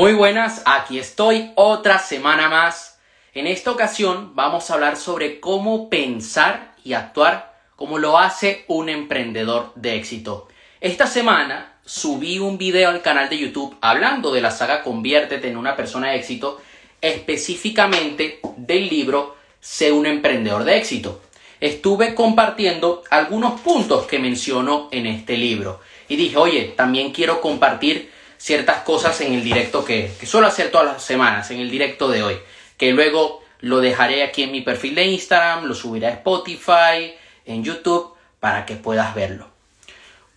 Muy buenas, aquí estoy otra semana más. En esta ocasión vamos a hablar sobre cómo pensar y actuar como lo hace un emprendedor de éxito. Esta semana subí un video al canal de YouTube hablando de la saga Conviértete en una persona de éxito, específicamente del libro Sé un emprendedor de éxito. Estuve compartiendo algunos puntos que menciono en este libro y dije, oye, también quiero compartir ciertas cosas en el directo que, suelo hacer todas las semanas, en el directo de hoy, que luego lo dejaré aquí en mi perfil de Instagram, lo subiré a Spotify, en YouTube, para que puedas verlo.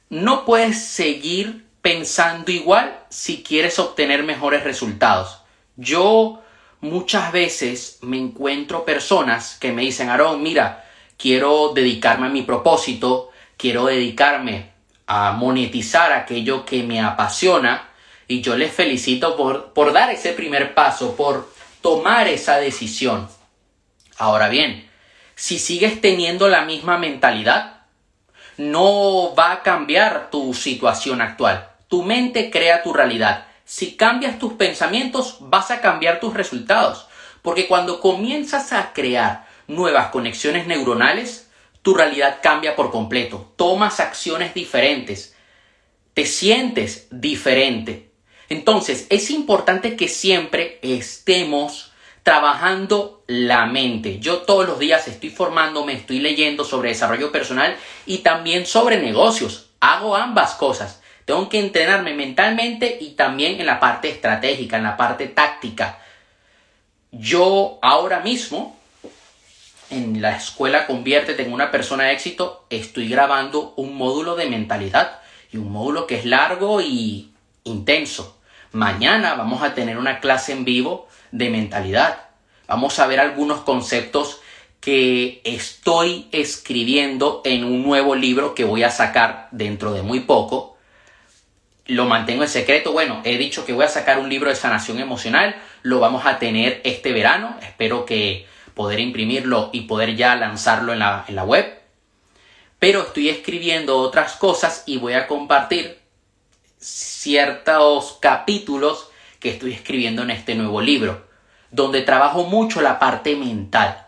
No puedes seguir pensando igual si quieres obtener mejores resultados. Yo muchas veces me encuentro personas que me dicen, Aarón, mira, quiero dedicarme a mi propósito, quiero dedicarme a monetizar aquello que me apasiona, y yo les felicito por, por dar ese primer paso, por tomar esa decisión. Ahora bien, si sigues teniendo la misma mentalidad, no va a cambiar tu situación actual. Tu mente crea tu realidad. Si cambias tus pensamientos, vas a cambiar tus resultados. Porque cuando comienzas a crear nuevas conexiones neuronales, tu realidad cambia por completo. Tomas acciones diferentes. Te sientes diferente. Entonces, es importante que siempre estemos trabajando la mente. Yo todos los días estoy formándome, estoy leyendo sobre desarrollo personal y también sobre negocios. Hago ambas cosas. Tengo que entrenarme mentalmente y también en la parte estratégica, en la parte táctica. Yo ahora mismo, en la escuela Conviértete en una persona de éxito, estoy grabando un módulo de mentalidad y un módulo que es largo y intenso. Mañana vamos a tener una clase en vivo de mentalidad. Vamos a ver algunos conceptos que estoy escribiendo en un nuevo libro que voy a sacar dentro de muy poco. Lo mantengo en secreto. Bueno, he dicho que voy a sacar un libro de sanación emocional. Lo vamos a tener este verano. Espero que poder imprimirlo y poder ya lanzarlo en la, en la web. Pero estoy escribiendo otras cosas y voy a compartir ciertos capítulos que estoy escribiendo en este nuevo libro, donde trabajo mucho la parte mental.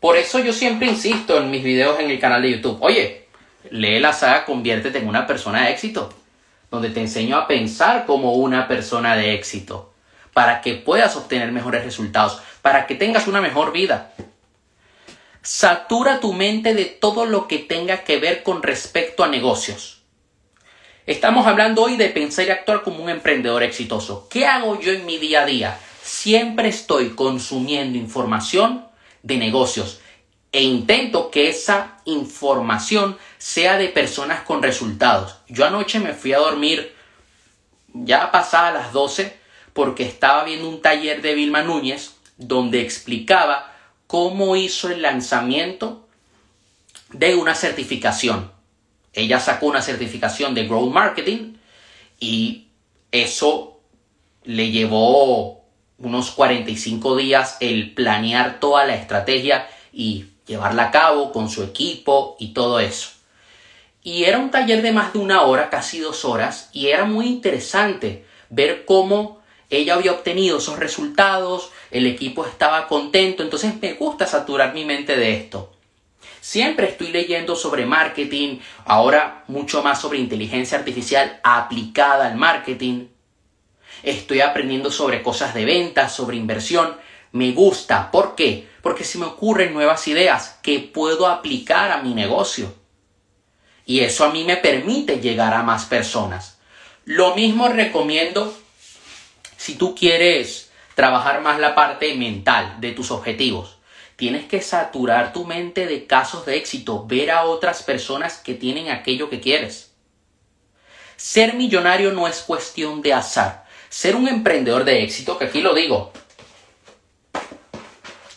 Por eso yo siempre insisto en mis videos en el canal de YouTube, oye, lee la saga Conviértete en una persona de éxito, donde te enseño a pensar como una persona de éxito, para que puedas obtener mejores resultados, para que tengas una mejor vida. Satura tu mente de todo lo que tenga que ver con respecto a negocios Estamos hablando hoy de pensar y actuar como un emprendedor exitoso. ¿Qué hago yo en mi día a día? Siempre estoy consumiendo información de negocios e intento que esa información sea de personas con resultados. Yo anoche me fui a dormir ya pasadas las 12 porque estaba viendo un taller de Vilma Núñez donde explicaba cómo hizo el lanzamiento de una certificación. Ella sacó una certificación de Growth Marketing y eso le llevó unos 45 días el planear toda la estrategia y llevarla a cabo con su equipo y todo eso. Y era un taller de más de una hora, casi dos horas, y era muy interesante ver cómo ella había obtenido esos resultados, el equipo estaba contento, entonces me gusta saturar mi mente de esto. Siempre estoy leyendo sobre marketing, ahora mucho más sobre inteligencia artificial aplicada al marketing. Estoy aprendiendo sobre cosas de ventas, sobre inversión. Me gusta. ¿Por qué? Porque se me ocurren nuevas ideas que puedo aplicar a mi negocio. Y eso a mí me permite llegar a más personas. Lo mismo recomiendo si tú quieres trabajar más la parte mental de tus objetivos. Tienes que saturar tu mente de casos de éxito, ver a otras personas que tienen aquello que quieres. Ser millonario no es cuestión de azar. Ser un emprendedor de éxito, que aquí lo digo,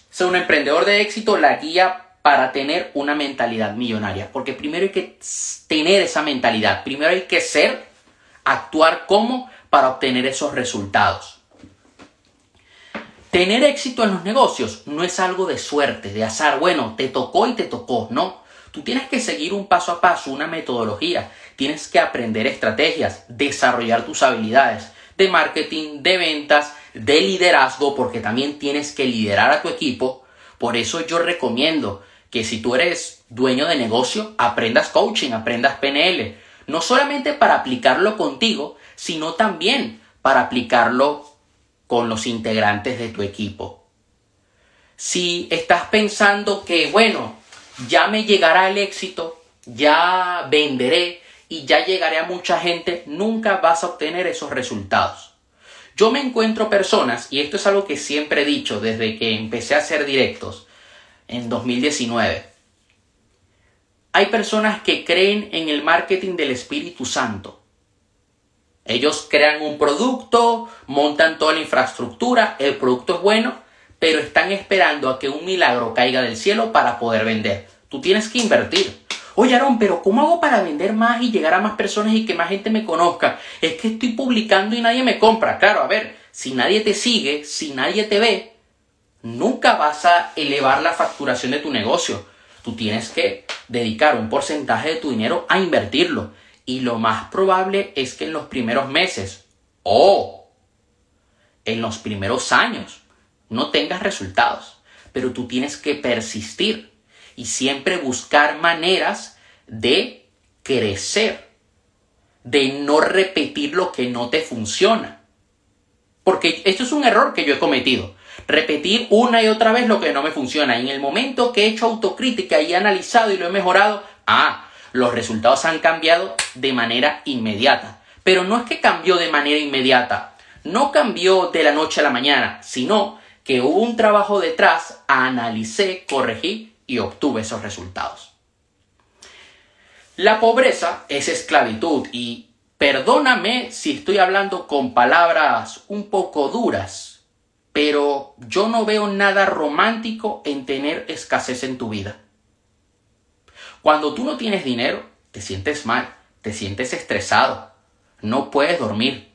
ser un emprendedor de éxito la guía para tener una mentalidad millonaria. Porque primero hay que tener esa mentalidad. Primero hay que ser, actuar como para obtener esos resultados. Tener éxito en los negocios no es algo de suerte, de azar. Bueno, te tocó y te tocó. No. Tú tienes que seguir un paso a paso, una metodología. Tienes que aprender estrategias, desarrollar tus habilidades. de marketing, de ventas, de liderazgo, porque también tienes que liderar a tu equipo. Por eso yo recomiendo que si tú eres dueño de negocio, aprendas coaching, aprendas PNL. No solamente para aplicarlo contigo, sino también para aplicarlo con los integrantes de tu equipo. Si estás pensando que, bueno, ya me llegará el éxito, ya venderé y ya llegaré a mucha gente, nunca vas a obtener esos resultados. Yo me encuentro personas, y esto es algo que siempre he dicho desde que empecé a hacer directos en 2019. Hay personas que creen en el marketing del Espíritu Santo. Ellos crean un producto, montan toda la infraestructura, el producto es bueno, pero están esperando a que un milagro caiga del cielo para poder vender. Tú tienes que invertir. Oye, Aaron, pero ¿cómo hago para vender más y llegar a más personas y que más gente me conozca? Es que estoy publicando y nadie me compra. Claro, a ver, si nadie te sigue, si nadie te ve, nunca vas a elevar la facturación de tu negocio. Tú tienes que dedicar un porcentaje de tu dinero a invertirlo. Y lo más probable es que en los primeros meses o en los primeros años no tengas resultados, pero tú tienes que persistir y siempre buscar maneras de crecer, de no repetir lo que no te funciona. Porque esto es un error que yo he cometido. Repetir una y otra vez lo que no me funciona. En el momento que he hecho autocrítica y he analizado y lo he mejorado, ah, los resultados han cambiado de manera inmediata. Pero no es que cambió de manera inmediata. No cambió de la noche a la mañana, sino que hubo un trabajo detrás, analicé, corregí y obtuve esos resultados. La pobreza es esclavitud y perdóname si estoy hablando con palabras un poco duras, pero yo no veo nada romántico en tener escasez en tu vida. Cuando tú no tienes dinero, te sientes mal, te sientes estresado, no puedes dormir,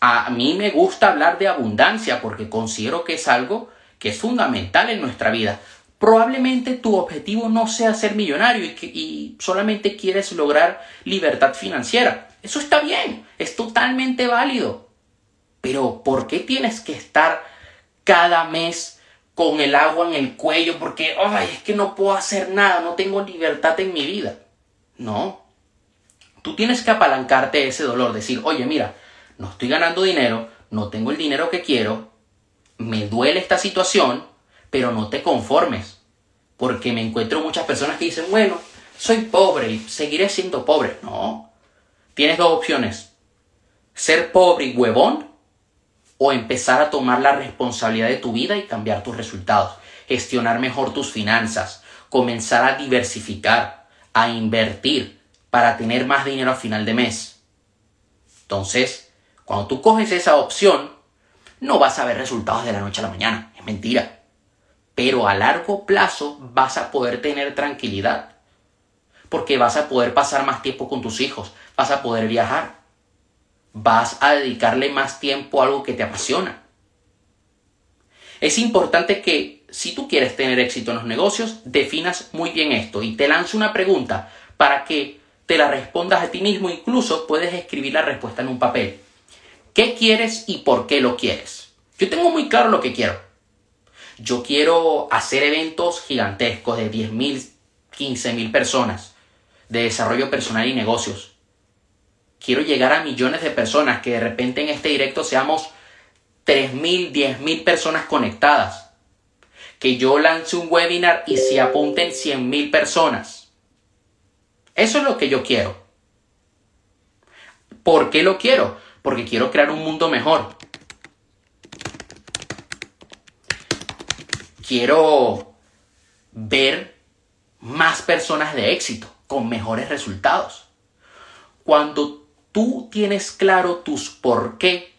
a mí me gusta hablar de abundancia porque considero que es algo que es fundamental en nuestra vida. Probablemente tu objetivo no sea ser millonario y, solamente quieres lograr libertad financiera. Eso está bien, es totalmente válido. Pero ¿por qué tienes que estar cada mes con el agua en el cuello porque, ay, es que no puedo hacer nada, no tengo libertad en mi vida? No. Tú tienes que apalancarte ese dolor, decir, oye, mira, no estoy ganando dinero, no tengo el dinero que quiero, me duele esta situación, pero no te conformes. Porque me encuentro muchas personas que dicen, bueno, soy pobre y seguiré siendo pobre. No. Tienes dos opciones. Ser pobre y huevón o empezar a tomar la responsabilidad de tu vida y cambiar tus resultados. Gestionar mejor tus finanzas. Comenzar a diversificar, a invertir para tener más dinero a final de mes. Entonces, cuando tú coges esa opción, no vas a ver resultados de la noche a la mañana, es mentira. Pero a largo plazo vas a poder tener tranquilidad, porque vas a poder pasar más tiempo con tus hijos, vas a poder viajar, vas a dedicarle más tiempo a algo que te apasiona. Es importante que si tú quieres tener éxito en los negocios, definas muy bien esto y te lanzo una pregunta para que te la respondas a ti mismo, incluso puedes escribir la respuesta en un papel. ¿Qué quieres y por qué lo quieres? Yo tengo muy claro lo que quiero. Yo quiero hacer eventos gigantescos de 10.000, 15.000 personas de desarrollo personal y negocios. Quiero llegar a millones de personas, que de repente en este directo seamos 3.000, 10.000 personas conectadas. Que yo lance un webinar y se apunten 100.000 personas. Eso es lo que yo quiero. ¿Por qué lo quiero? porque quiero crear un mundo mejor. Quiero ver más personas de éxito, con mejores resultados. Cuando tú tienes claro tus por qué,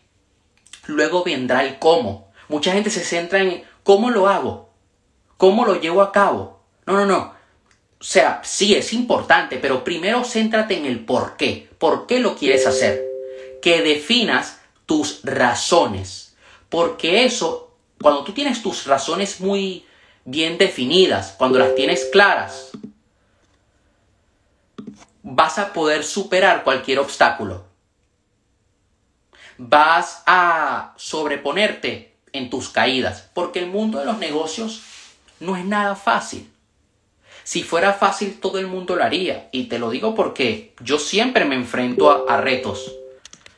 luego vendrá el cómo. Mucha gente se centra en cómo lo hago, cómo lo llevo a cabo. No, no, no. O sea, sí es importante, pero primero céntrate en el por qué. ¿Por qué lo quieres hacer? que definas tus razones. Porque eso, cuando tú tienes tus razones muy bien definidas, cuando las tienes claras, vas a poder superar cualquier obstáculo. vas a sobreponerte en tus caídas, porque el mundo de los negocios no es nada fácil. Si fuera fácil, todo el mundo lo haría. Y te lo digo porque yo siempre me enfrento a, retos.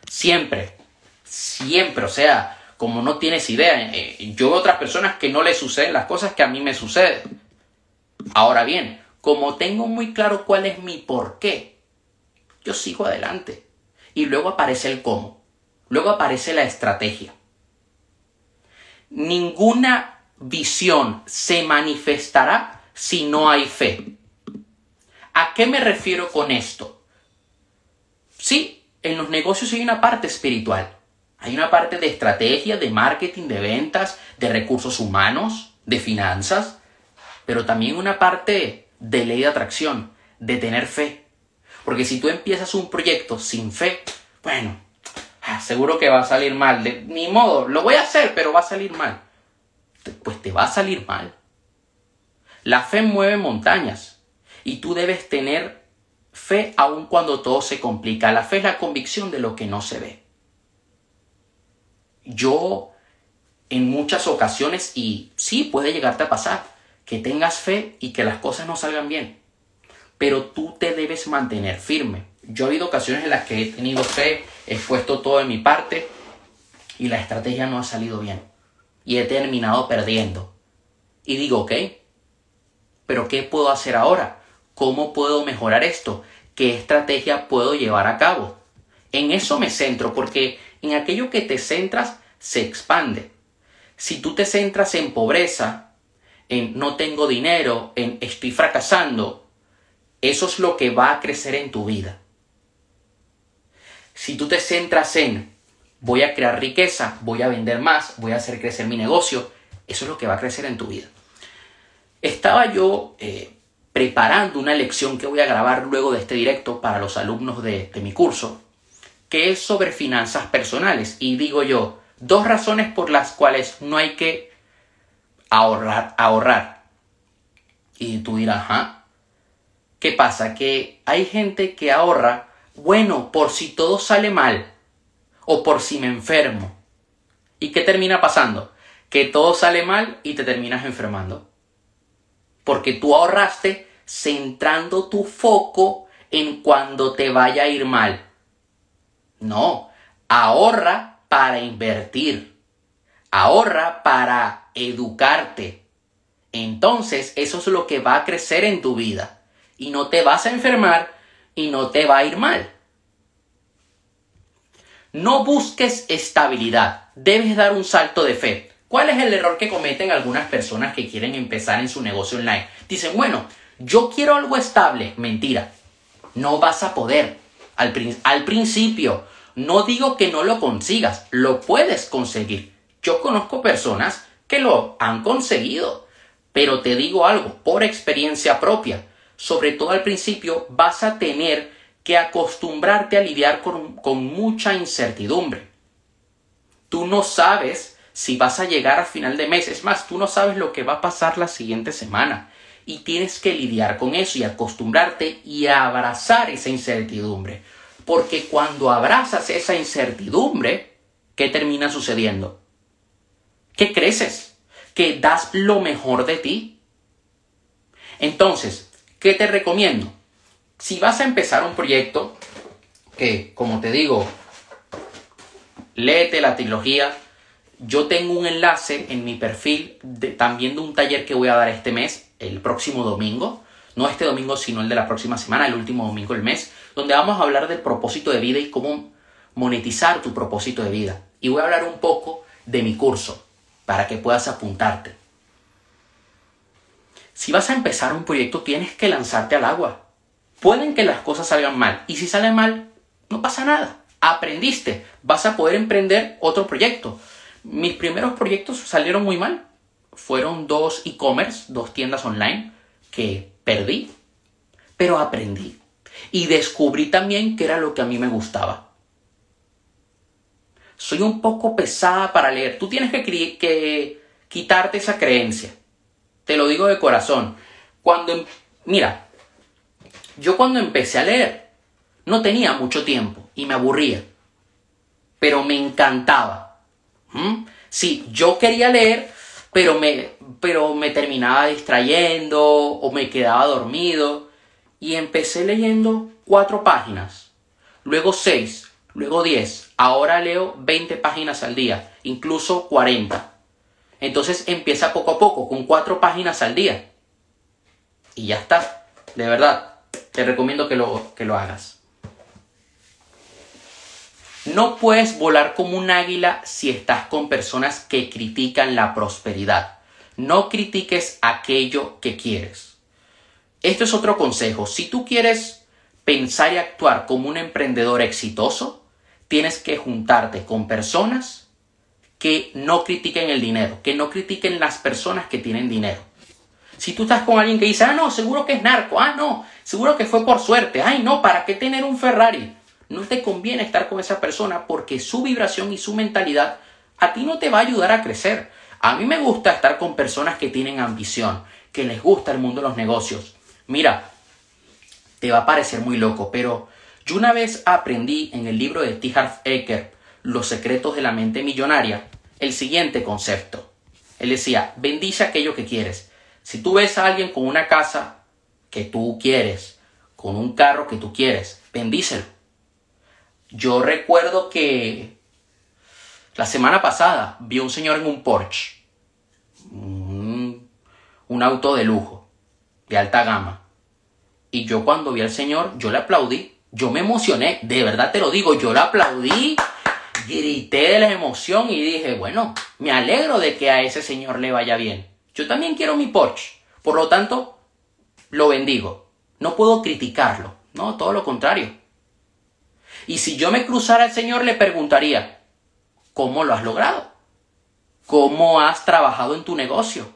Siempre. Siempre. O sea, como no tienes idea. Eh, yo veo otras personas que no les suceden las cosas que a mí me suceden. Ahora bien, como tengo muy claro cuál es mi por qué, yo sigo adelante. Y luego aparece el cómo. Luego aparece la estrategia. Ninguna visión se manifestará si no hay fe. ¿A qué me refiero con esto? Sí, en los negocios hay una parte espiritual. Hay una parte de estrategia, de marketing, de ventas, de recursos humanos, de finanzas, pero también una parte de ley de atracción, de tener fe. Porque si tú empiezas un proyecto sin fe, bueno, ah, seguro que va a salir mal. De, ni modo, lo voy a hacer, pero va a salir mal. Pues te va a salir mal. La fe mueve montañas y tú debes tener fe aun cuando todo se complica. La fe es la convicción de lo que no se ve. Yo en muchas ocasiones, y sí puede llegarte a pasar, que tengas fe y que las cosas no salgan bien, pero tú te debes mantener firme. Yo he habido ocasiones en las que he tenido fe, he puesto todo de mi parte y la estrategia no ha salido bien y he terminado perdiendo. Y digo, ok, pero ¿qué puedo hacer ahora? ¿Cómo puedo mejorar esto? ¿Qué estrategia puedo llevar a cabo? En eso me centro porque en aquello que te centras se expande. Si tú te centras en pobreza, en no tengo dinero, en estoy fracasando, eso es lo que va a crecer en tu vida. Si tú te centras en voy a crear riqueza, voy a vender más, voy a hacer crecer mi negocio, eso es lo que va a crecer en tu vida. Estaba yo eh, preparando una lección que voy a grabar luego de este directo para los alumnos de, de mi curso, que es sobre finanzas personales. Y digo yo, dos razones por las cuales no hay que ahorrar, ahorrar. Y tú dirás, ¿ah? ¿Qué pasa? Que hay gente que ahorra, bueno, por si todo sale mal o por si me enfermo. ¿Y qué termina pasando? Que todo sale mal y te terminas enfermando porque tú ahorraste centrando tu foco en cuando te vaya a ir mal. No, ahorra para invertir, ahorra para educarte. Entonces eso es lo que va a crecer en tu vida y no te vas a enfermar y no te va a ir mal. No busques estabilidad, debes dar un salto de fe. ¿Cuál es el error que cometen algunas personas que quieren empezar en su negocio online? Dicen, bueno, yo quiero algo estable. Mentira. No vas a poder. Al, al principio, no digo que no lo consigas, lo puedes conseguir. Yo conozco personas que lo han conseguido. Pero te digo algo, por experiencia propia, sobre todo al principio vas a tener que acostumbrarte a lidiar con, con mucha incertidumbre. Tú no sabes si vas a llegar a final de mes. Es más, tú no sabes lo que va a pasar la siguiente semana. Y tienes que lidiar con eso y acostumbrarte y abrazar esa incertidumbre. Porque cuando abrazas esa incertidumbre, ¿qué termina sucediendo? Que creces, que das lo mejor de ti. Entonces, ¿qué te recomiendo? Si vas a empezar un proyecto, que como te digo, léete la trilogía yo tengo un enlace en mi perfil también de un taller que voy a dar este mes, el próximo domingo. No este domingo, sino el de la próxima semana, el último domingo del mes, donde vamos a hablar del propósito de vida y cómo monetizar tu propósito de vida. Y voy a hablar un poco de mi curso, para que puedas apuntarte. Si vas a empezar un proyecto, tienes que lanzarte al agua. Pueden que las cosas salgan mal, y si salen mal, no pasa nada. Aprendiste, vas a poder emprender otro proyecto mis primeros proyectos salieron muy mal. Fueron dos e-commerce, dos tiendas online que perdí, pero aprendí. Y descubrí también que era lo que a mí me gustaba. Soy un poco pesada para leer. Tú tienes que, que quitarte esa creencia. Te lo digo de corazón. Cuando, em, mira, yo cuando empecé a leer no tenía mucho tiempo y me aburría. pero me encantaba. ¿Mm? Sí, yo quería leer, pero me, pero me terminaba distrayendo o me quedaba dormido. Y empecé leyendo cuatro páginas, luego seis, luego diez. Ahora leo 20 páginas al día, incluso 40. Entonces empieza poco a poco, con cuatro páginas al día. Y ya está. De verdad, te recomiendo que lo, que lo hagas. No puedes volar como un águila si estás con personas que critican la prosperidad. No critiques aquello que quieres. Esto es otro consejo. Si tú quieres pensar y actuar como un emprendedor exitoso, tienes que juntarte con personas que no critiquen el dinero, que no critiquen las personas que tienen dinero. Si tú estás con alguien que dice, ah, no, seguro que es narco, ah, no, seguro que fue por suerte, ay, no, ¿para qué tener un Ferrari? no te conviene estar con esa persona porque su vibración y su mentalidad a ti no te va a ayudar a crecer. A mí me gusta estar con personas que tienen ambición, que les gusta el mundo de los negocios. Mira, te va a parecer muy loco, pero yo una vez aprendí en el libro de T. Harv Eker, Los secretos de la mente millonaria, el siguiente concepto. Él decía, bendice aquello que quieres. Si tú ves a alguien con una casa que tú quieres, con un carro que tú quieres, bendícelo. Yo recuerdo que la semana pasada vi a un señor en un Porsche, un, auto de lujo, de alta gama. Y yo cuando vi al señor, yo le aplaudí, yo me emocioné, de verdad te lo digo, yo le aplaudí, grité de la emoción y dije, bueno, me alegro de que a ese señor le vaya bien. Yo también quiero mi Porsche, por lo tanto, lo bendigo. No puedo criticarlo, no, todo lo contrario. Y si yo me cruzara al Señor, le preguntaría, ¿cómo lo has logrado? ¿Cómo has trabajado en tu negocio?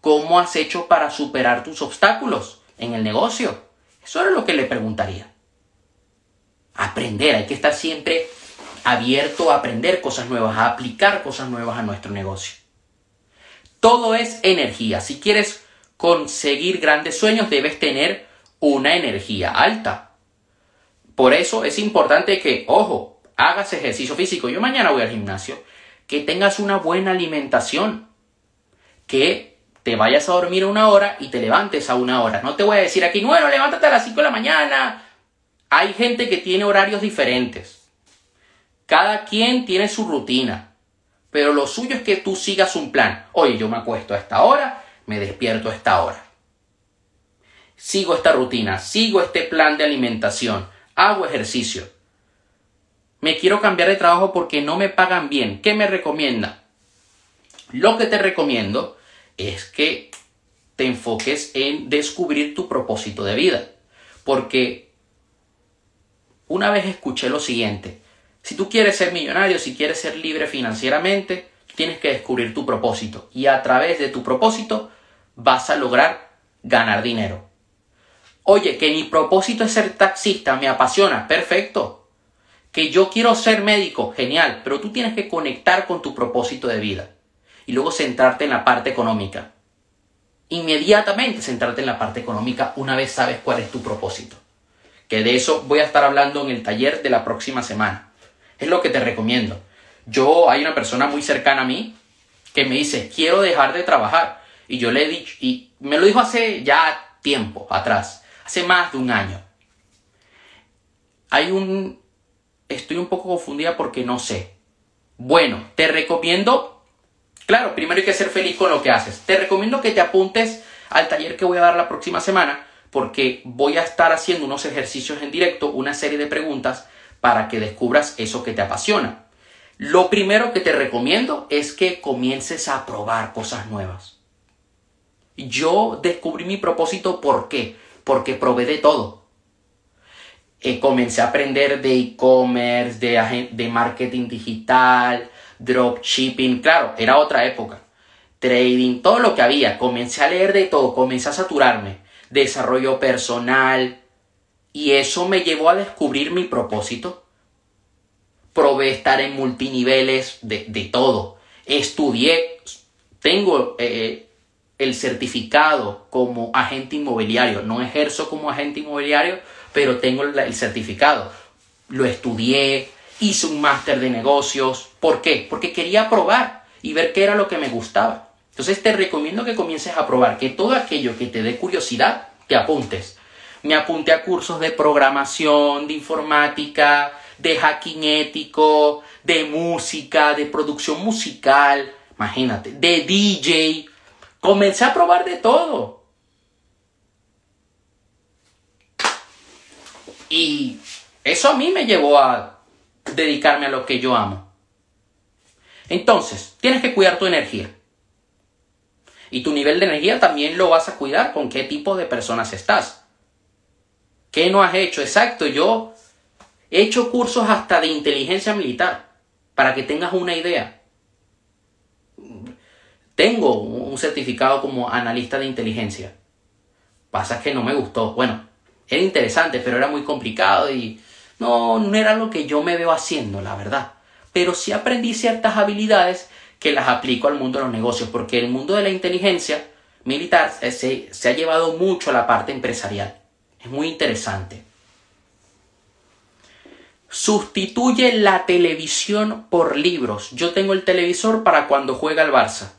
¿Cómo has hecho para superar tus obstáculos en el negocio? Eso es lo que le preguntaría. Aprender, hay que estar siempre abierto a aprender cosas nuevas, a aplicar cosas nuevas a nuestro negocio. Todo es energía. Si quieres conseguir grandes sueños, debes tener una energía alta. Por eso es importante que, ojo, hagas ejercicio físico. Yo mañana voy al gimnasio. Que tengas una buena alimentación. Que te vayas a dormir una hora y te levantes a una hora. No te voy a decir aquí, bueno, levántate a las 5 de la mañana. Hay gente que tiene horarios diferentes. Cada quien tiene su rutina. Pero lo suyo es que tú sigas un plan. Oye, yo me acuesto a esta hora, me despierto a esta hora. Sigo esta rutina, sigo este plan de alimentación hago ejercicio. Me quiero cambiar de trabajo porque no me pagan bien. ¿Qué me recomienda? Lo que te recomiendo es que te enfoques en descubrir tu propósito de vida. Porque una vez escuché lo siguiente. Si tú quieres ser millonario, si quieres ser libre financieramente, tienes que descubrir tu propósito. Y a través de tu propósito vas a lograr ganar dinero. Oye, que mi propósito es ser taxista, me apasiona, perfecto. Que yo quiero ser médico, genial, pero tú tienes que conectar con tu propósito de vida y luego centrarte en la parte económica. Inmediatamente centrarte en la parte económica una vez sabes cuál es tu propósito. Que de eso voy a estar hablando en el taller de la próxima semana. Es lo que te recomiendo. Yo, hay una persona muy cercana a mí que me dice, quiero dejar de trabajar. Y yo le he dicho, y me lo dijo hace ya tiempo atrás hace más de un año. Hay un... Estoy un poco confundida porque no sé. Bueno, te recomiendo... Claro, primero hay que ser feliz con lo que haces. Te recomiendo que te apuntes al taller que voy a dar la próxima semana porque voy a estar haciendo unos ejercicios en directo, una serie de preguntas para que descubras eso que te apasiona. Lo primero que te recomiendo es que comiences a probar cosas nuevas. Yo descubrí mi propósito, ¿por qué? porque probé de todo. Eh, comencé a aprender de e-commerce, de, de marketing digital, dropshipping, claro, era otra época. Trading, todo lo que había. Comencé a leer de todo, comencé a saturarme. Desarrollo personal. Y eso me llevó a descubrir mi propósito. Probé estar en multiniveles de, de todo. Estudié, tengo eh, el certificado como agente inmobiliario. No ejerzo como agente inmobiliario, pero tengo el certificado. Lo estudié, hice un máster de negocios. ¿Por qué? Porque quería probar y ver qué era lo que me gustaba. Entonces te recomiendo que comiences a probar, que todo aquello que te dé curiosidad, te apuntes. Me apunté a cursos de programación, de informática, de hacking ético, de música, de producción musical, imagínate, de DJ. Comencé a probar de todo. Y eso a mí me llevó a dedicarme a lo que yo amo. Entonces, tienes que cuidar tu energía. Y tu nivel de energía también lo vas a cuidar con qué tipo de personas estás. ¿Qué no has hecho? Exacto, yo he hecho cursos hasta de inteligencia militar, para que tengas una idea. Tengo un certificado como analista de inteligencia. Pasa que no me gustó. Bueno, era interesante, pero era muy complicado y no, no era lo que yo me veo haciendo, la verdad. Pero sí aprendí ciertas habilidades que las aplico al mundo de los negocios, porque el mundo de la inteligencia militar se, se ha llevado mucho a la parte empresarial. Es muy interesante. Sustituye la televisión por libros. Yo tengo el televisor para cuando juega el Barça.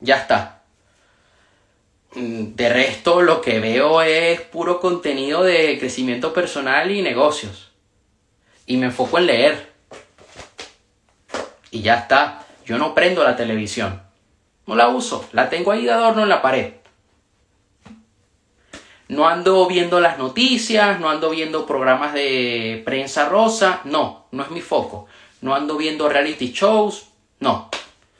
Ya está. Mm, de resto, lo que veo es puro contenido de crecimiento personal y negocios. Y me enfoco en leer. Y ya está. Yo no prendo la televisión. No la uso. La tengo ahí de adorno en la pared. No ando viendo las noticias, no ando viendo programas de prensa rosa. No, no es mi foco. No ando viendo reality shows. No.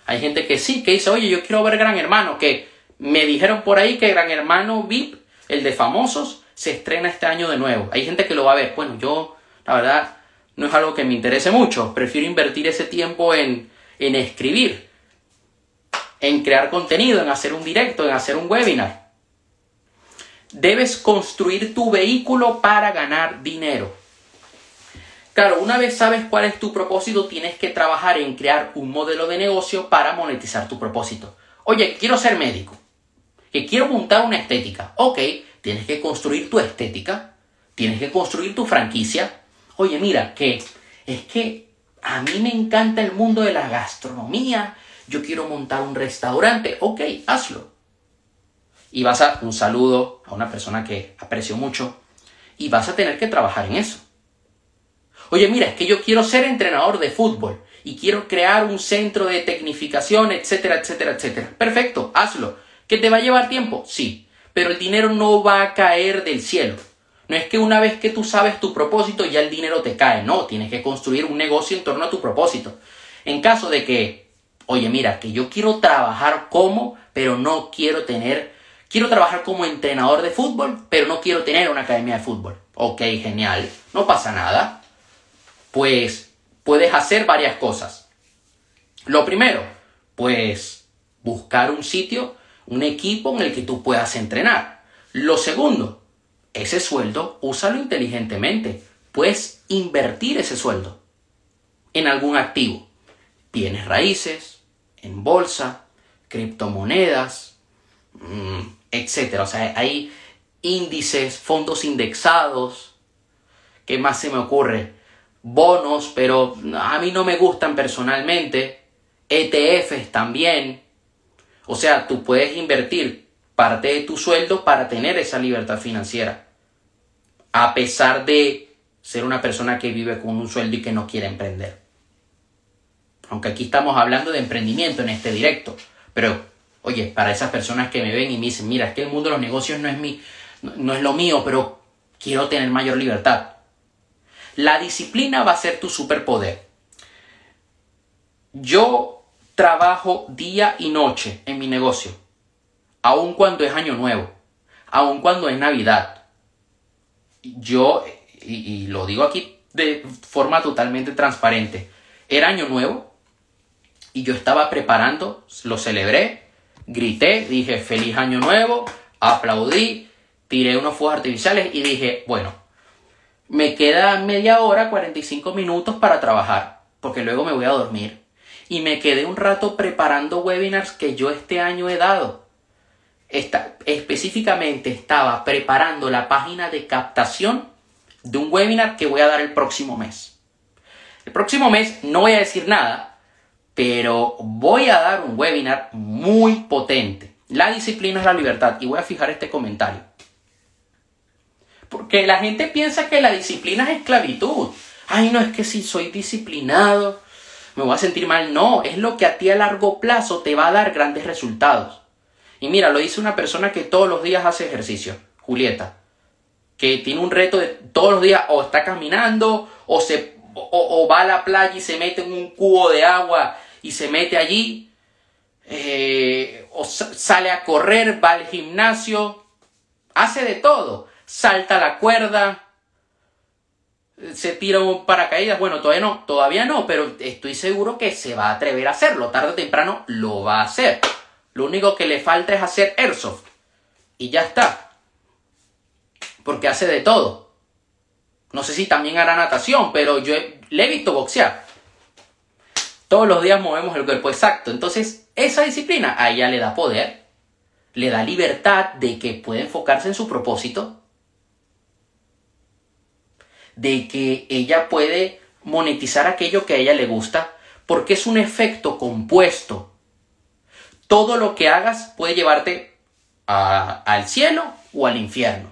Hay gente que sí, que dice, oye, yo quiero ver Gran Hermano, que me dijeron por ahí que Gran Hermano VIP, el de famosos, se estrena este año de nuevo. Hay gente que lo va a ver. Bueno, yo, la verdad, no es algo que me interese mucho. Prefiero invertir ese tiempo en, en escribir, en crear contenido, en hacer un directo, en hacer un webinar. Debes construir tu vehículo para ganar dinero. Claro, una vez sabes cuál es tu propósito, tienes que trabajar en crear un modelo de negocio para monetizar tu propósito. Oye, quiero ser médico que quiero montar una estética. Ok, tienes que construir tu estética, tienes que construir tu franquicia. Oye, mira, que es que a mí me encanta el mundo de la gastronomía, yo quiero montar un restaurante. Ok, hazlo. Y vas a un saludo a una persona que aprecio mucho y vas a tener que trabajar en eso. Oye, mira, es que yo quiero ser entrenador de fútbol y quiero crear un centro de tecnificación, etcétera, etcétera, etcétera. Perfecto, hazlo. ¿Que te va a llevar tiempo? Sí, pero el dinero no va a caer del cielo. No es que una vez que tú sabes tu propósito ya el dinero te cae, no, tienes que construir un negocio en torno a tu propósito. En caso de que, oye, mira, que yo quiero trabajar como, pero no quiero tener, quiero trabajar como entrenador de fútbol, pero no quiero tener una academia de fútbol. Ok, genial, no pasa nada. Pues puedes hacer varias cosas. Lo primero, pues buscar un sitio un equipo en el que tú puedas entrenar. Lo segundo, ese sueldo, úsalo inteligentemente. Puedes invertir ese sueldo en algún activo. Bienes raíces, en bolsa, criptomonedas, mm, etc. O sea, hay índices, fondos indexados. ¿Qué más se me ocurre? Bonos, pero a mí no me gustan personalmente. ETFs también. O sea, tú puedes invertir parte de tu sueldo para tener esa libertad financiera. A pesar de ser una persona que vive con un sueldo y que no quiere emprender. Aunque aquí estamos hablando de emprendimiento en este directo. Pero, oye, para esas personas que me ven y me dicen, mira, es que el mundo de los negocios no es, mi, no es lo mío, pero quiero tener mayor libertad. La disciplina va a ser tu superpoder. Yo trabajo día y noche en mi negocio, aun cuando es año nuevo, aun cuando es Navidad. Yo, y, lo digo aquí de forma totalmente transparente, era año nuevo y yo estaba preparando, lo celebré, grité, dije feliz año nuevo, aplaudí, tiré unos fuegos artificiales y dije, bueno, me queda media hora, 45 minutos para trabajar, porque luego me voy a dormir y me quedé un rato preparando webinars que yo este año he dado. Específicamente estaba preparando la página de captación de un webinar que voy a dar el próximo mes. El próximo mes no voy a decir nada, pero voy a dar un webinar muy potente. La disciplina es la libertad. Y voy a fijar este comentario. Porque la gente piensa que la disciplina es esclavitud. Ay, no es que si soy disciplinado me voy a sentir mal. No, es lo que a ti a largo plazo te va a dar grandes resultados. Y mira, lo dice una persona que todos los días hace ejercicio, Julieta, que tiene un reto de todos los días o está caminando o se o, va a la playa y se mete en un cubo de agua y se mete allí, eh, o sale a correr, va al gimnasio, hace de todo, salta la cuerda, se tira un paracaídas, bueno, todavía no, todavía no, pero estoy seguro que se va a atrever a hacerlo, tarde o temprano lo va a hacer. Lo único que le falta es hacer airsoft y ya está. Porque hace de todo. No sé si también hará natación, pero yo le he visto boxear. Todos los días movemos el cuerpo exacto. Entonces, esa disciplina a ella le da poder, le da libertad de que puede enfocarse en su propósito, de que ella puede monetizar aquello que a ella le gusta, porque es un efecto compuesto. Todo lo que hagas puede llevarte al cielo o al infierno.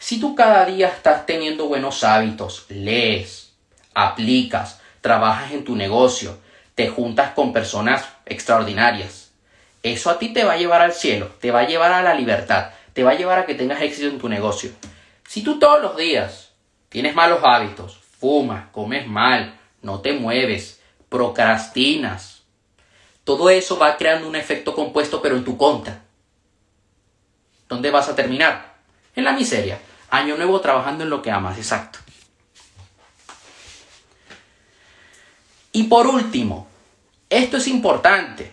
Si tú cada día estás teniendo buenos hábitos, lees, aplicas, trabajas en tu negocio, te juntas con personas extraordinarias, eso a ti te va a llevar al cielo, te va a llevar a la libertad, te va a llevar a que tengas éxito en tu negocio. Si tú todos los días tienes malos hábitos, fumas, comes mal, no te mueves, procrastinas, todo eso va creando un efecto compuesto pero en tu contra. ¿Dónde vas a terminar? En la miseria. Año nuevo trabajando en lo que amas, exacto. Y por último, esto es importante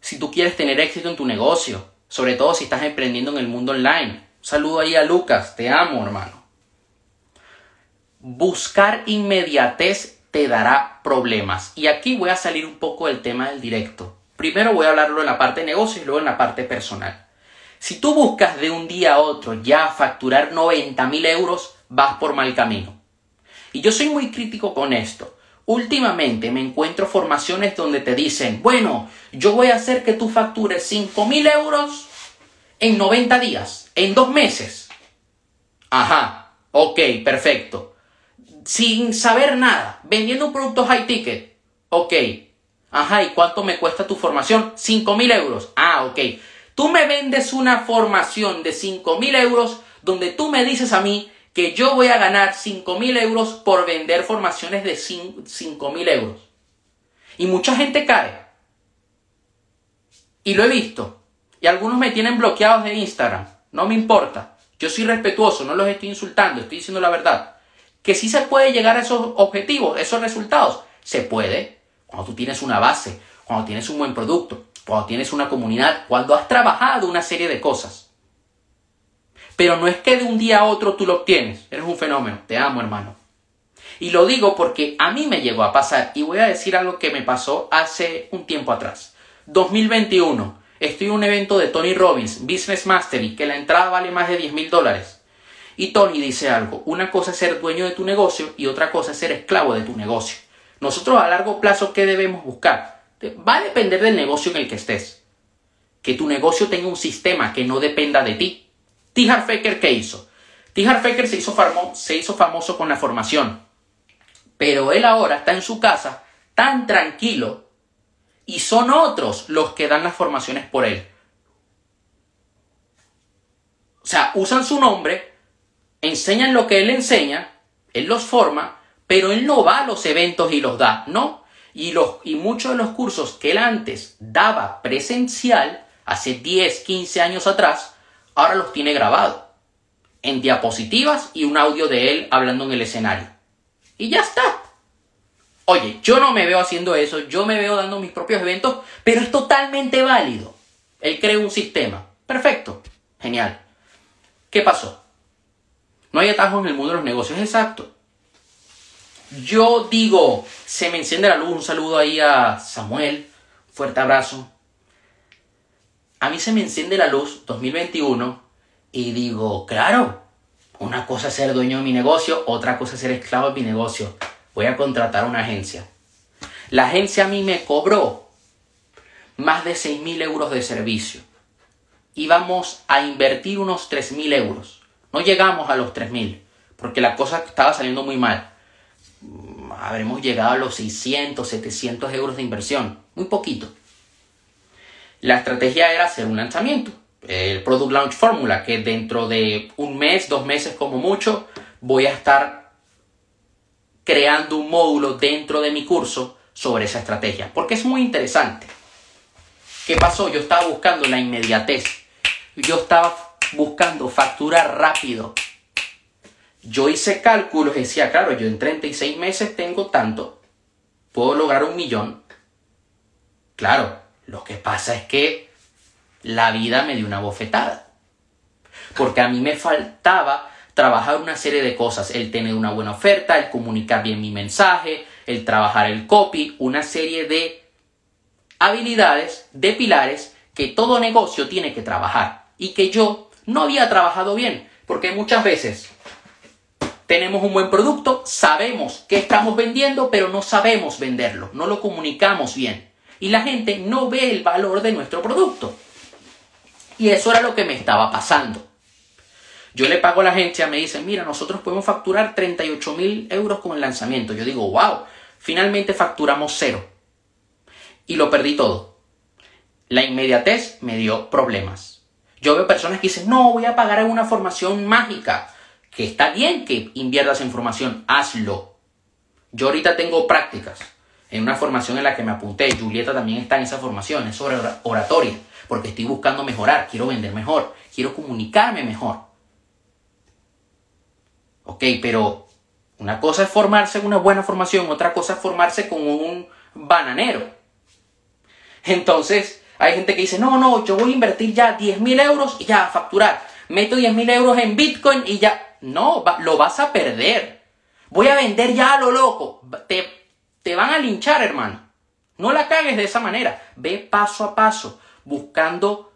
si tú quieres tener éxito en tu negocio, sobre todo si estás emprendiendo en el mundo online. Un saludo ahí a Lucas, te amo hermano. Buscar inmediatez te dará problemas. Y aquí voy a salir un poco del tema del directo. Primero voy a hablarlo en la parte de negocio y luego en la parte personal. Si tú buscas de un día a otro ya facturar 90 mil euros, vas por mal camino. Y yo soy muy crítico con esto. Últimamente me encuentro formaciones donde te dicen, bueno, yo voy a hacer que tú factures 5 mil euros en 90 días, en dos meses. Ajá, ok, perfecto. Sin saber nada, vendiendo un producto high ticket. Ok. Ajá, ¿y cuánto me cuesta tu formación? 5 mil euros. Ah, ok. Tú me vendes una formación de 5 mil euros donde tú me dices a mí que yo voy a ganar 5 mil euros por vender formaciones de 5 mil euros. Y mucha gente cae. Y lo he visto. Y algunos me tienen bloqueados de Instagram. No me importa. Yo soy respetuoso, no los estoy insultando, estoy diciendo la verdad. Que sí se puede llegar a esos objetivos, esos resultados. Se puede. Cuando tú tienes una base, cuando tienes un buen producto, cuando tienes una comunidad, cuando has trabajado una serie de cosas. Pero no es que de un día a otro tú lo obtienes. Eres un fenómeno. Te amo, hermano. Y lo digo porque a mí me llegó a pasar y voy a decir algo que me pasó hace un tiempo atrás. 2021. Estoy en un evento de Tony Robbins, Business Mastery, que la entrada vale más de 10 mil dólares. Y Tony dice algo. Una cosa es ser dueño de tu negocio y otra cosa es ser esclavo de tu negocio. Nosotros a largo plazo, ¿qué debemos buscar? Va a depender del negocio en el que estés. Que tu negocio tenga un sistema que no dependa de ti. Tijar Faker, ¿qué hizo? Tijar Faker se hizo, se hizo famoso con la formación. Pero él ahora está en su casa tan tranquilo y son otros los que dan las formaciones por él. O sea, usan su nombre, enseñan lo que él enseña, él los forma, pero él no va a los eventos y los da, no. Y, los, y muchos de los cursos que él antes daba presencial, hace 10, 15 años atrás, ahora los tiene grabados en diapositivas y un audio de él hablando en el escenario. Y ya está. Oye, yo no me veo haciendo eso, yo me veo dando mis propios eventos, pero es totalmente válido. Él creó un sistema. Perfecto. Genial. ¿Qué pasó? No hay atajos en el mundo de los negocios, exacto. Yo digo, se me enciende la luz, un saludo ahí a Samuel, fuerte abrazo. A mí se me enciende la luz 2021 y digo, claro, una cosa es ser dueño de mi negocio, otra cosa es ser esclavo de mi negocio. voy a contratar una agencia. La agencia a mí me cobró más de 6.000 euros de servicio. Íbamos a invertir unos 3.000 euros. No llegamos a los 3.000 porque la cosa estaba saliendo muy mal. Habremos llegado a los 600, 700 euros de inversión. Muy poquito. La estrategia era hacer un lanzamiento. El Product Launch Formula, que dentro de un mes, dos meses como mucho, voy a estar creando un módulo dentro de mi curso sobre esa estrategia. Porque es muy interesante. ¿Qué pasó? Yo estaba buscando la inmediatez. Yo estaba buscando facturar rápido. Yo hice cálculos decía, claro, yo en 36 meses tengo tanto. Puedo lograr un millón. Claro, lo que pasa es que la vida me dio una bofetada. Porque a mí me faltaba trabajar una serie de cosas, el tener una buena oferta, el comunicar bien mi mensaje, el trabajar el copy, una serie de habilidades, de pilares que todo negocio tiene que trabajar y que yo no había trabajado bien, porque muchas veces tenemos un buen producto, sabemos que estamos vendiendo, pero no sabemos venderlo, no lo comunicamos bien y la gente no ve el valor de nuestro producto. Y eso era lo que me estaba pasando. Yo le pago a la agencia, me dicen, mira, nosotros podemos facturar 38 mil euros con el lanzamiento. Yo digo, wow, finalmente facturamos cero. Y lo perdí todo. La inmediatez me dio problemas. Yo veo personas que dicen, no, voy a pagar en una formación mágica. Que está bien que inviertas en formación, hazlo. Yo ahorita tengo prácticas en una formación en la que me apunté. Julieta también está en esa formación, es sobre oratoria, porque estoy buscando mejorar, quiero vender mejor, quiero comunicarme mejor. Ok, pero una cosa es formarse en una buena formación, otra cosa es formarse con un bananero. Entonces, hay gente que dice, no, no, yo voy a invertir ya 10 mil euros y ya, facturar. Meto 10 mil euros en Bitcoin y ya, no, lo vas a perder. Voy a vender ya a lo loco. Te te van a linchar, hermano. No la cagues de esa manera. Ve paso a paso, buscando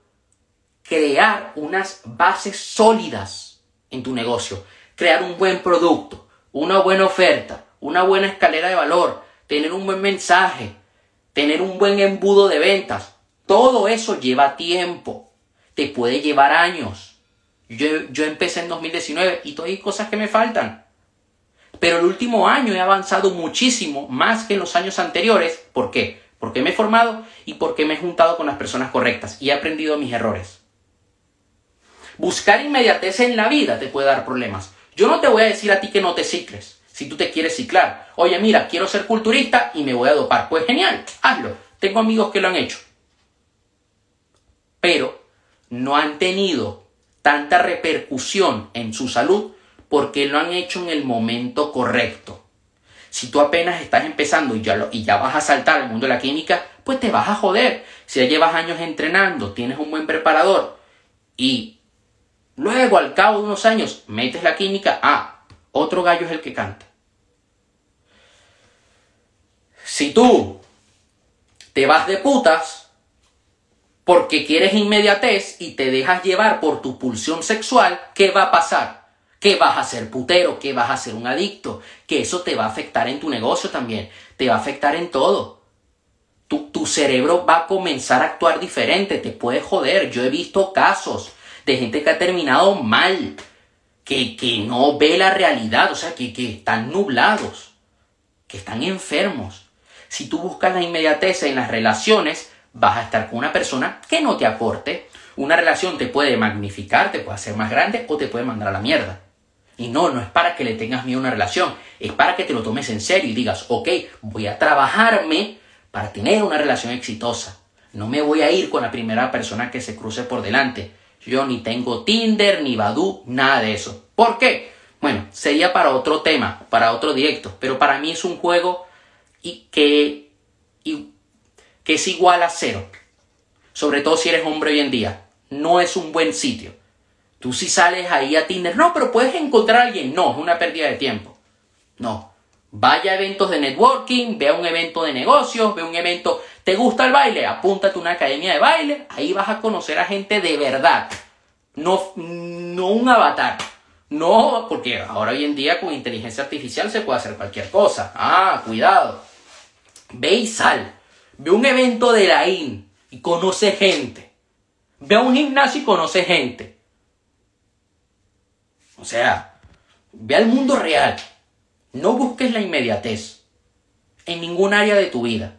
crear unas bases sólidas en tu negocio. Crear un buen producto, una buena oferta, una buena escalera de valor, tener un buen mensaje, tener un buen embudo de ventas. Todo eso lleva tiempo. Te puede llevar años. Yo, yo empecé en 2019 y todavía hay cosas que me faltan. Pero el último año he avanzado muchísimo, más que en los años anteriores. ¿Por qué? Porque me he formado y porque me he juntado con las personas correctas y he aprendido mis errores. Buscar inmediatez en la vida te puede dar problemas. Yo no te voy a decir a ti que no te cicles, si tú te quieres ciclar. Oye, mira, quiero ser culturista y me voy a dopar. Pues genial, hazlo. Tengo amigos que lo han hecho. Pero no han tenido tanta repercusión en su salud porque lo han hecho en el momento correcto. Si tú apenas estás empezando y ya, y ya vas a saltar al mundo de la química, pues te vas a joder. Si ya llevas años entrenando, tienes un buen preparador y luego al cabo de unos años metes la química, ah, otro gallo es el que canta. Si tú te vas de putas porque quieres inmediatez y te dejas llevar por tu pulsión sexual, ¿qué va a pasar? que vas a ser putero, que vas a ser un adicto, que eso te va a afectar en tu negocio también, te va a afectar en todo. Tu, tu cerebro va a comenzar a actuar diferente, te puede joder. Yo he visto casos de gente que ha terminado mal, que, que no ve la realidad, o sea, que, que están nublados, que están enfermos. Si tú buscas la inmediatez en las relaciones, vas a estar con una persona que no te aporte. Una relación te puede magnificar, te puede hacer más grande o te puede mandar a la mierda. Y no, no es para que le tengas miedo a una relación, es para que te lo tomes en serio y digas, ok, voy a trabajarme para tener una relación exitosa. No me voy a ir con la primera persona que se cruce por delante. Yo ni tengo Tinder, ni Badu, nada de eso. ¿Por qué? Bueno, sería para otro tema, para otro directo, pero para mí es un juego y que, y, que es igual a cero. Sobre todo si eres hombre hoy en día. No es un buen sitio. Tú si sales ahí a Tinder, no, pero puedes encontrar a alguien. No, es una pérdida de tiempo. No. Vaya a eventos de networking, ve a un evento de negocios, ve un evento. ¿Te gusta el baile? Apúntate a una academia de baile. Ahí vas a conocer a gente de verdad. No, no un avatar. No, porque ahora hoy en día con inteligencia artificial se puede hacer cualquier cosa. Ah, cuidado. Ve y sal. Ve un evento de la IN y conoce gente. Ve a un gimnasio y conoce gente. O sea, ve al mundo real. No busques la inmediatez en ningún área de tu vida,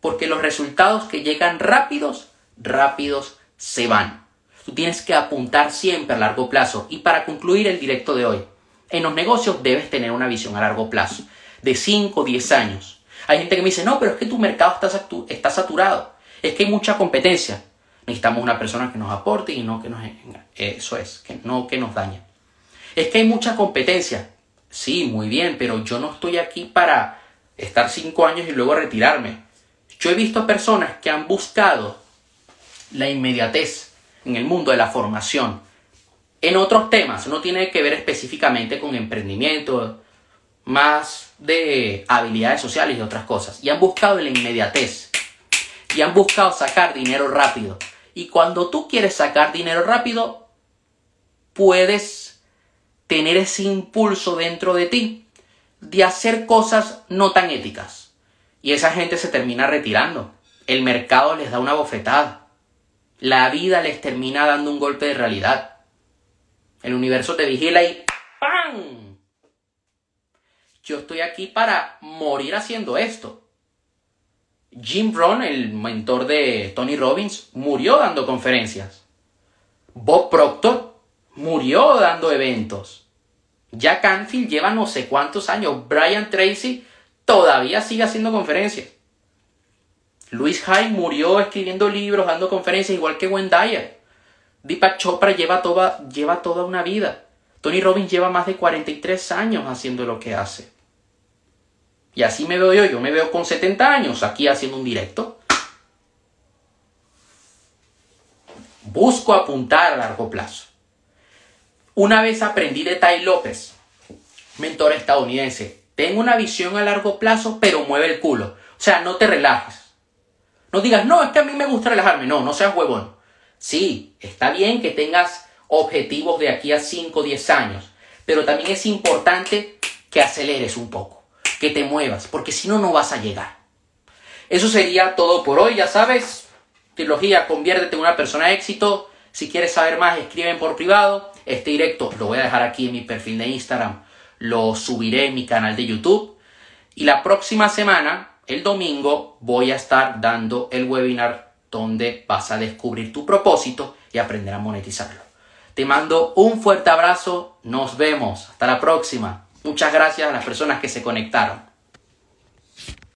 porque los resultados que llegan rápidos, rápidos se van. Tú tienes que apuntar siempre a largo plazo. Y para concluir el directo de hoy, en los negocios debes tener una visión a largo plazo, de 5 o 10 años. Hay gente que me dice, no, pero es que tu mercado está, saturado, es que hay mucha competencia. Necesitamos una persona que nos aporte y no que nos... Eso es, que no que nos dañe. Es que hay mucha competencia. Sí, muy bien, pero yo no estoy aquí para estar 5 años y luego retirarme. Yo he visto personas que han buscado la inmediatez, en el mundo de la formación. En otros temas, no tiene que ver específicamente con emprendimiento, más de habilidades sociales y otras cosas. Y han buscado la inmediatez. Y han buscado sacar dinero rápido. Y cuando tú quieres sacar dinero rápido, puedes tener ese impulso dentro de ti de hacer cosas no tan éticas. Y esa gente se termina retirando. El mercado les da una bofetada la vida les termina dando un golpe de realidad. El universo te vigila y ¡pam! Yo estoy aquí para morir haciendo esto. Jim Brown, el mentor de Tony Robbins, murió dando conferencias. Bob Proctor murió dando eventos. Jack Canfield lleva no sé cuántos años. Brian Tracy todavía sigue haciendo conferencias. Luis Hay murió escribiendo libros, dando conferencias, igual que Dyer. Deepak Chopra lleva toda, lleva toda una vida. Tony Robbins lleva más de 43 años haciendo lo que hace. Y así me veo yo, yo me veo con 70 años aquí haciendo un directo. Busco apuntar a largo plazo. Una vez aprendí de Tai López, mentor estadounidense, tengo una visión a largo plazo, pero mueve el culo. O sea, no te relajes. No digas, no, es que a mí me gusta relajarme. No, no seas huevón. Sí, está bien que tengas objetivos de aquí a 5 o 10 años, pero también es importante que aceleres un poco, que te muevas, porque si no, no vas a llegar. Eso sería todo por hoy, ya sabes. Trilogía, conviértete en una persona de éxito. Si quieres saber más, escriben por privado. Este directo lo voy a dejar aquí en mi perfil de Instagram. Lo subiré en mi canal de YouTube. Y la próxima semana el domingo voy a estar dando el webinar donde vas a descubrir tu propósito y aprender a monetizarlo. Te mando un fuerte abrazo, nos vemos, hasta la próxima. Muchas gracias a las personas que se conectaron.